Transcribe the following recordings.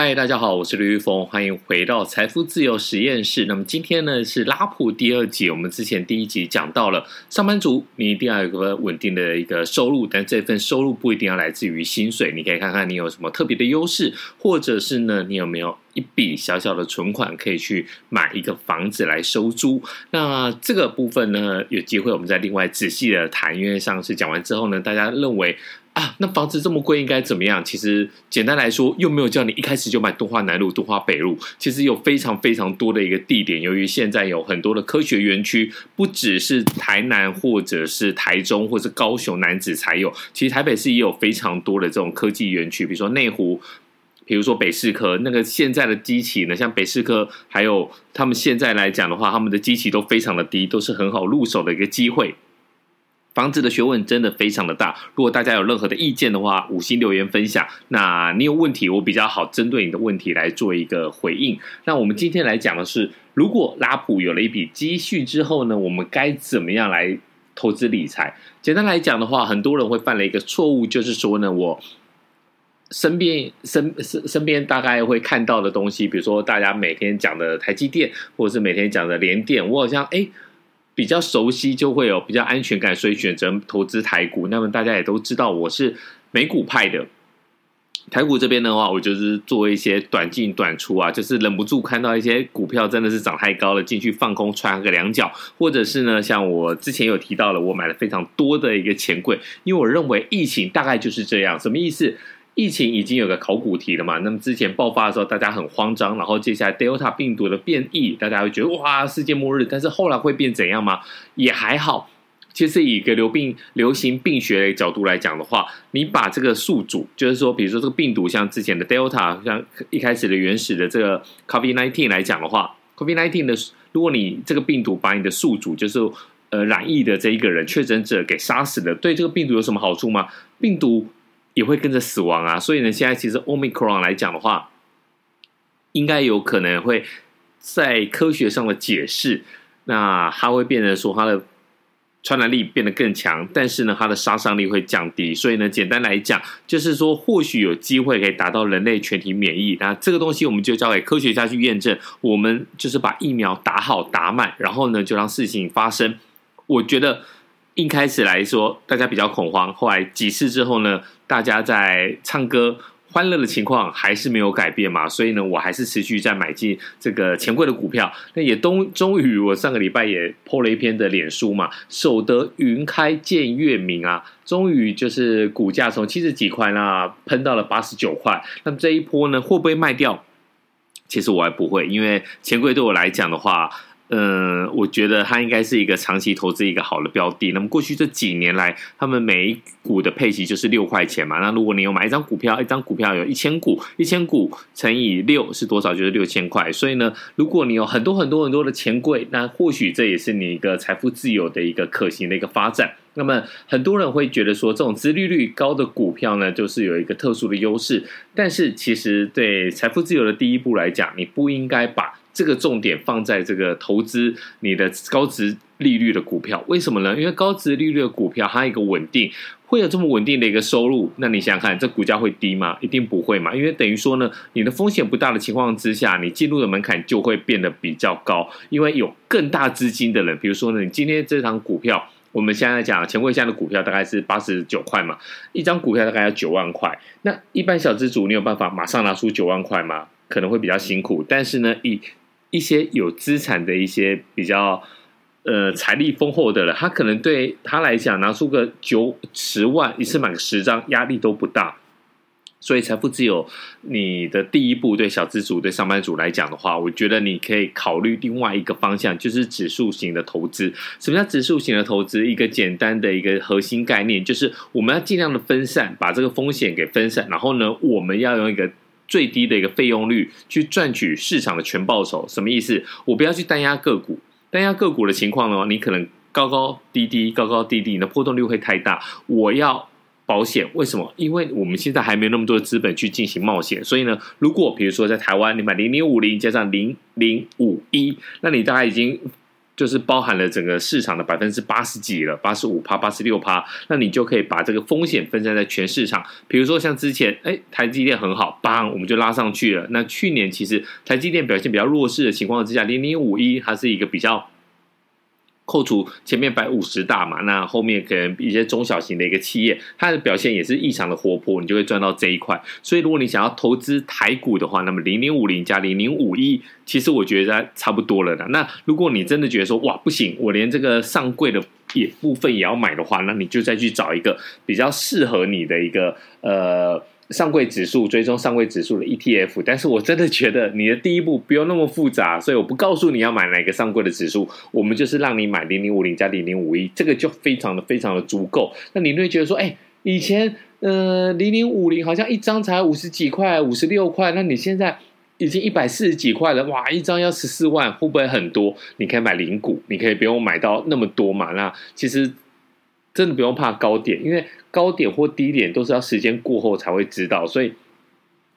嗨，大家好，我是刘玉峰，欢迎回到财富自由实验室。那么今天呢是拉普第二集，我们之前第一集讲到了上班族，你一定要有个稳定的一个收入，但这份收入不一定要来自于薪水，你可以看看你有什么特别的优势，或者是呢你有没有一笔小小的存款可以去买一个房子来收租。那这个部分呢，有机会我们再另外仔细的谈，因为上次讲完之后呢，大家认为。啊，那房子这么贵，应该怎么样？其实简单来说，又没有叫你一开始就买东华南路、东华北路。其实有非常非常多的一个地点，由于现在有很多的科学园区，不只是台南或者是台中或者高雄楠梓才有，其实台北市也有非常多的这种科技园区，比如说内湖，比如说北市科。那个现在的机器呢，像北市科，还有他们现在来讲的话，他们的机器都非常的低，都是很好入手的一个机会。房子的学问真的非常的大，如果大家有任何的意见的话，五星留言分享。那你有问题，我比较好针对你的问题来做一个回应。那我们今天来讲的是，如果拉普有了一笔积蓄之后呢，我们该怎么样来投资理财？简单来讲的话，很多人会犯了一个错误，就是说呢，我身边身身身边大概会看到的东西，比如说大家每天讲的台积电，或者是每天讲的联电，我好像哎。诶比较熟悉就会有比较安全感，所以选择投资台股。那么大家也都知道，我是美股派的。台股这边的话，我就是做一些短进短出啊，就是忍不住看到一些股票真的是涨太高了，进去放空踹个两脚，或者是呢，像我之前有提到了，我买了非常多的一个钱柜，因为我认为疫情大概就是这样，什么意思？疫情已经有个考古题了嘛？那么之前爆发的时候，大家很慌张，然后接下来 Delta 病毒的变异，大家会觉得哇，世界末日。但是后来会变怎样吗？也还好。其实以一个流病流行病学的角度来讲的话，你把这个宿主，就是说，比如说这个病毒，像之前的 Delta，像一开始的原始的这个 COVID-19 来讲的话，COVID-19 的，如果你这个病毒把你的宿主，就是呃染疫的这一个人确诊者给杀死了，对这个病毒有什么好处吗？病毒。也会跟着死亡啊，所以呢，现在其实 Omicron 来讲的话，应该有可能会在科学上的解释，那它会变成说它的传染力变得更强，但是呢，它的杀伤力会降低。所以呢，简单来讲，就是说或许有机会可以达到人类全体免疫。那这个东西我们就交给科学家去验证。我们就是把疫苗打好打满，然后呢，就让事情发生。我觉得。一开始来说，大家比较恐慌。后来几次之后呢，大家在唱歌欢乐的情况还是没有改变嘛。所以呢，我还是持续在买进这个钱柜的股票。那也终终于，我上个礼拜也 po 了一篇的脸书嘛，守得云开见月明啊。终于就是股价从七十几块那喷到了八十九块。那么这一波呢，会不会卖掉？其实我还不会，因为钱柜对我来讲的话。嗯，我觉得它应该是一个长期投资一个好的标的。那么过去这几年来，他们每一股的配息就是六块钱嘛。那如果你有买一张股票，一张股票有一千股，一千股乘以六是多少？就是六千块。所以呢，如果你有很多很多很多的钱柜，那或许这也是你一个财富自由的一个可行的一个发展。那么很多人会觉得说，这种资利率高的股票呢，就是有一个特殊的优势。但是其实对财富自由的第一步来讲，你不应该把。这个重点放在这个投资你的高值利率的股票，为什么呢？因为高值利率的股票它一个稳定，会有这么稳定的一个收入。那你想想看，这股价会低吗？一定不会嘛。因为等于说呢，你的风险不大的情况之下，你进入的门槛就会变得比较高。因为有更大资金的人，比如说呢，你今天这张股票，我们现在讲钱柜下的股票大概是八十九块嘛，一张股票大概要九万块。那一般小资主，你有办法马上拿出九万块吗？可能会比较辛苦。但是呢，以一些有资产的一些比较呃财力丰厚的人，他可能对他来讲拿出个九十万一次买个十张压力都不大，所以财富自由你的第一步对小资族对上班族来讲的话，我觉得你可以考虑另外一个方向，就是指数型的投资。什么叫指数型的投资？一个简单的一个核心概念就是我们要尽量的分散，把这个风险给分散，然后呢，我们要用一个。最低的一个费用率去赚取市场的全报酬，什么意思？我不要去单押个股，单押个股的情况呢，你可能高高低低，高高低低，你的波动率会太大。我要保险，为什么？因为我们现在还没有那么多的资本去进行冒险，所以呢，如果比如说在台湾，你买零零五零加上零零五一，那你大概已经就是包含了整个市场的百分之八十几了，八十五趴、八十六趴，那你就可以把这个风险分散在全市场。比如说像之前，哎，台积电很好，帮，我们就拉上去了。那去年其实台积电表现比较弱势的情况之下，零零五一它是一个比较。扣除前面百五十大嘛，那后面可能一些中小型的一个企业，它的表现也是异常的活泼，你就会赚到这一块。所以如果你想要投资台股的话，那么零零五零加零零五一，其实我觉得差不多了的。那如果你真的觉得说哇不行，我连这个上柜的也部分也要买的话，那你就再去找一个比较适合你的一个呃。上柜指数追踪上柜指数的 ETF，但是我真的觉得你的第一步不用那么复杂，所以我不告诉你要买哪个上柜的指数，我们就是让你买零零五零加零零五一，这个就非常的非常的足够。那你会觉得说，哎，以前呃零零五零好像一张才五十几块、五十六块，那你现在已经一百四十几块了，哇，一张要十四万，会不会很多？你可以买零股，你可以不用买到那么多嘛。那其实真的不用怕高点，因为。高点或低点都是要时间过后才会知道，所以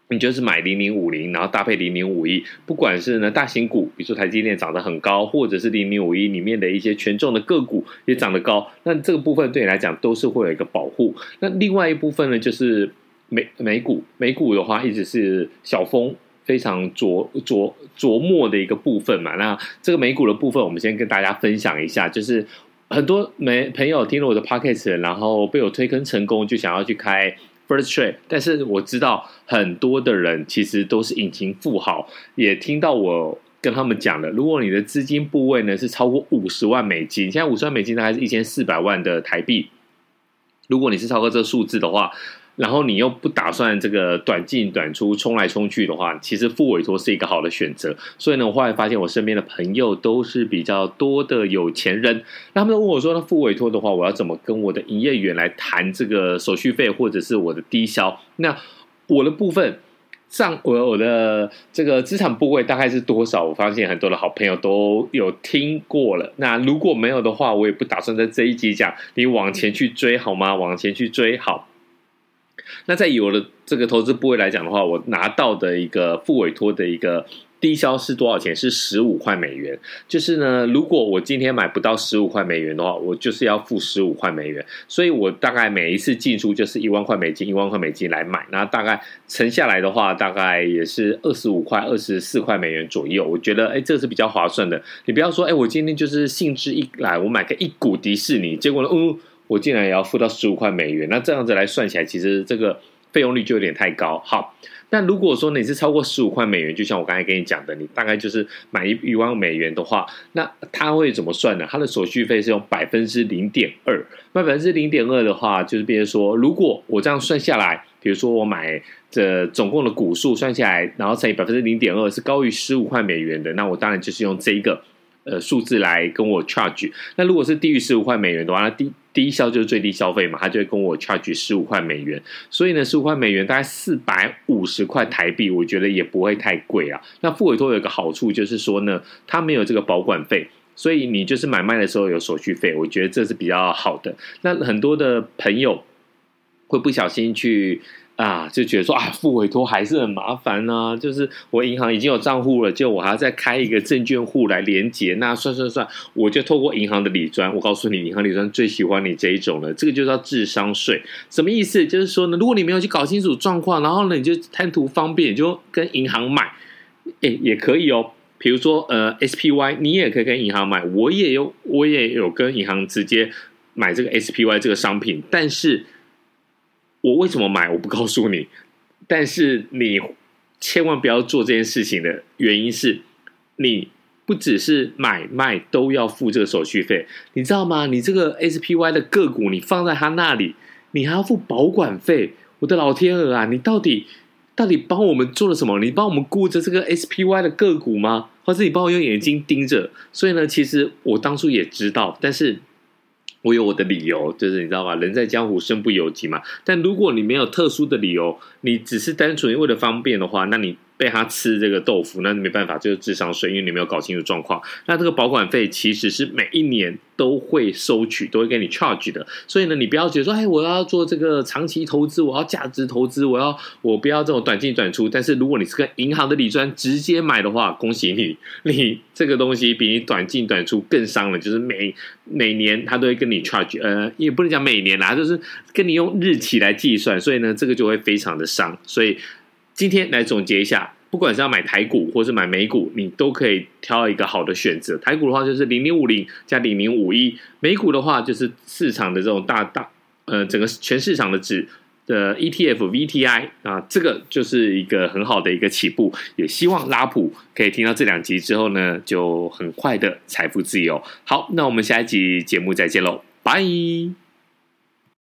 你就是买零零五零，然后搭配零零五一，不管是呢大型股，比如说台积电涨得很高，或者是零零五一里面的一些权重的个股也涨得高，那这个部分对你来讲都是会有一个保护。那另外一部分呢，就是美美股，美股的话一直是小峰非常琢琢琢磨的一个部分嘛。那这个美股的部分，我们先跟大家分享一下，就是。很多没朋友听了我的 podcast，然后被我推坑成功，就想要去开 First Trade。但是我知道很多的人其实都是隐形富豪，也听到我跟他们讲了，如果你的资金部位呢是超过五十万美金，现在五十万美金大概是一千四百万的台币，如果你是超过这个数字的话。然后你又不打算这个短进短出冲来冲去的话，其实付委托是一个好的选择。所以呢，我后来发现我身边的朋友都是比较多的有钱人，那他们都问我说：“那付委托的话，我要怎么跟我的营业员来谈这个手续费或者是我的低消？”那我的部分上我我的这个资产部位大概是多少？我发现很多的好朋友都有听过了。那如果没有的话，我也不打算在这一集讲，你往前去追好吗？往前去追好。那在有了这个投资部位来讲的话，我拿到的一个复委托的一个低消是多少钱？是十五块美元。就是呢，如果我今天买不到十五块美元的话，我就是要付十五块美元。所以我大概每一次进出就是一万块美金，一万块美金来买。那大概乘下来的话，大概也是二十五块、二十四块美元左右。我觉得，哎，这是比较划算的。你不要说，哎，我今天就是兴致一来，我买个一股迪士尼，结果呢，嗯。我竟然也要付到十五块美元，那这样子来算起来，其实这个费用率就有点太高。好，但如果说你是超过十五块美元，就像我刚才跟你讲的，你大概就是买一一万美元的话，那它会怎么算呢？它的手续费是用百分之零点二，那百分之零点二的话，就是比如说，如果我这样算下来，比如说我买这总共的股数算下来，然后乘以百分之零点二是高于十五块美元的，那我当然就是用这一个呃数字来跟我 charge。那如果是低于十五块美元的话，那低低消就是最低消费嘛，他就会跟我 charge 十五块美元，所以呢，十五块美元大概四百五十块台币，我觉得也不会太贵啊。那付委托有一个好处就是说呢，它没有这个保管费，所以你就是买卖的时候有手续费，我觉得这是比较好的。那很多的朋友会不小心去。啊，就觉得说啊，付委托还是很麻烦呢、就是我银行已经有账户了，就我还要再开一个证券户来连接。那算算算，我就透过银行的理专。我告诉你，银行理专最喜欢你这一种了。这个就叫智商税。什么意思？就是说呢，如果你没有去搞清楚状况，然后呢，你就贪图方便，就跟银行买，诶，也可以哦。比如说呃，SPY，你也可以跟银行买。我也有，我也有跟银行直接买这个 SPY 这个商品，但是。我为什么买？我不告诉你。但是你千万不要做这件事情的原因是，你不只是买卖都要付这个手续费，你知道吗？你这个 SPY 的个股，你放在他那里，你还要付保管费。我的老天鹅啊！你到底到底帮我们做了什么？你帮我们顾着这个 SPY 的个股吗？或者你帮我用眼睛盯着？所以呢，其实我当初也知道，但是。我有我的理由，就是你知道吗？人在江湖，身不由己嘛。但如果你没有特殊的理由，你只是单纯为了方便的话，那你被他吃这个豆腐，那没办法，就是智商税，因为你没有搞清楚状况。那这个保管费其实是每一年都会收取，都会给你 charge 的。所以呢，你不要觉得说，哎，我要做这个长期投资，我要价值投资，我要我不要这种短进短出。但是如果你是跟银行的理专直接买的话，恭喜你，你这个东西比你短进短出更伤了。就是每每年他都会跟你 charge，呃，也不能讲每年啦，就是跟你用日期来计算，所以呢，这个就会非常的伤。所以。今天来总结一下，不管是要买台股或是买美股，你都可以挑一个好的选择。台股的话就是零零五零加零零五一，美股的话就是市场的这种大大呃整个全市场的指的 ETF VTI 啊，这个就是一个很好的一个起步。也希望拉普可以听到这两集之后呢，就很快的财富自由。好，那我们下一集节目再见喽，拜。